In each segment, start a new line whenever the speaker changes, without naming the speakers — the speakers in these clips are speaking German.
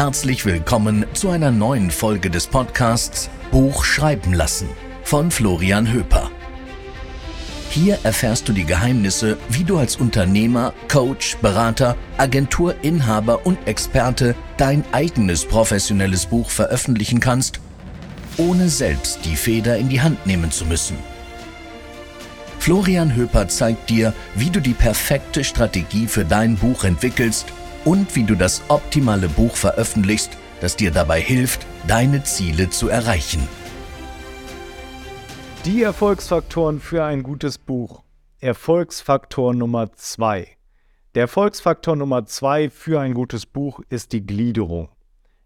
Herzlich willkommen zu einer neuen Folge des Podcasts Buch schreiben lassen von Florian Höper. Hier erfährst du die Geheimnisse, wie du als Unternehmer, Coach, Berater, Agenturinhaber und Experte dein eigenes professionelles Buch veröffentlichen kannst, ohne selbst die Feder in die Hand nehmen zu müssen. Florian Höper zeigt dir, wie du die perfekte Strategie für dein Buch entwickelst und wie du das optimale Buch veröffentlichst, das dir dabei hilft, deine Ziele zu erreichen.
Die Erfolgsfaktoren für ein gutes Buch. Erfolgsfaktor Nummer zwei. Der Erfolgsfaktor Nummer zwei für ein gutes Buch ist die Gliederung.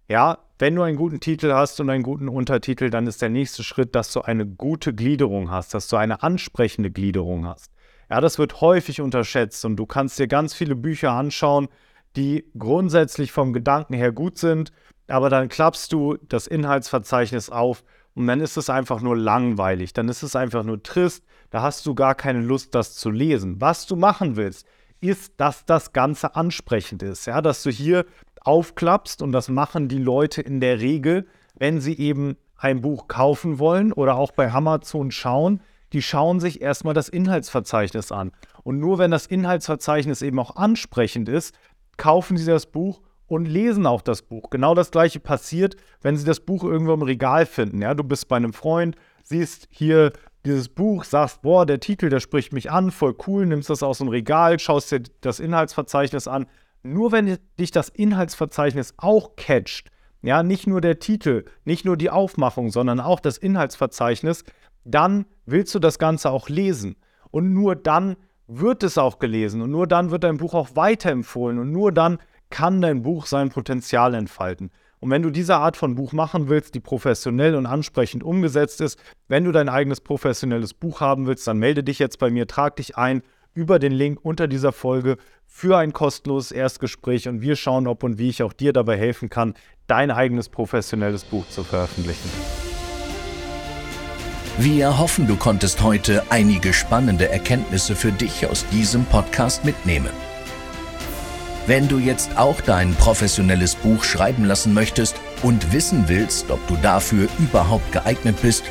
Ja, wenn du einen guten Titel hast und einen guten Untertitel, dann ist der nächste Schritt, dass du eine gute Gliederung hast, dass du eine ansprechende Gliederung hast. Ja, das wird häufig unterschätzt und du kannst dir ganz viele Bücher anschauen, die grundsätzlich vom Gedanken her gut sind, aber dann klappst du das Inhaltsverzeichnis auf und dann ist es einfach nur langweilig, dann ist es einfach nur trist, da hast du gar keine Lust, das zu lesen. Was du machen willst, ist, dass das Ganze ansprechend ist, ja, dass du hier aufklappst und das machen die Leute in der Regel, wenn sie eben ein Buch kaufen wollen oder auch bei Amazon schauen, die schauen sich erstmal das Inhaltsverzeichnis an. Und nur wenn das Inhaltsverzeichnis eben auch ansprechend ist, kaufen sie das Buch und lesen auch das Buch. Genau das gleiche passiert, wenn sie das Buch irgendwo im Regal finden. Ja, du bist bei einem Freund, siehst hier dieses Buch, sagst, boah, der Titel, der spricht mich an, voll cool, nimmst das aus dem Regal, schaust dir das Inhaltsverzeichnis an. Nur wenn dich das Inhaltsverzeichnis auch catcht, ja, nicht nur der Titel, nicht nur die Aufmachung, sondern auch das Inhaltsverzeichnis, dann willst du das Ganze auch lesen. Und nur dann wird es auch gelesen und nur dann wird dein Buch auch weiterempfohlen und nur dann kann dein Buch sein Potenzial entfalten. Und wenn du diese Art von Buch machen willst, die professionell und ansprechend umgesetzt ist, wenn du dein eigenes professionelles Buch haben willst, dann melde dich jetzt bei mir, trag dich ein über den Link unter dieser Folge für ein kostenloses Erstgespräch und wir schauen, ob und wie ich auch dir dabei helfen kann, dein eigenes professionelles Buch zu veröffentlichen.
Wir hoffen, du konntest heute einige spannende Erkenntnisse für dich aus diesem Podcast mitnehmen. Wenn du jetzt auch dein professionelles Buch schreiben lassen möchtest und wissen willst, ob du dafür überhaupt geeignet bist,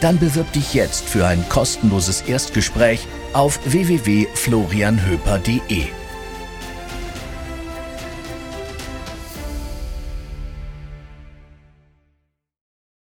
dann bewirb dich jetzt für ein kostenloses Erstgespräch auf www.florianhöper.de.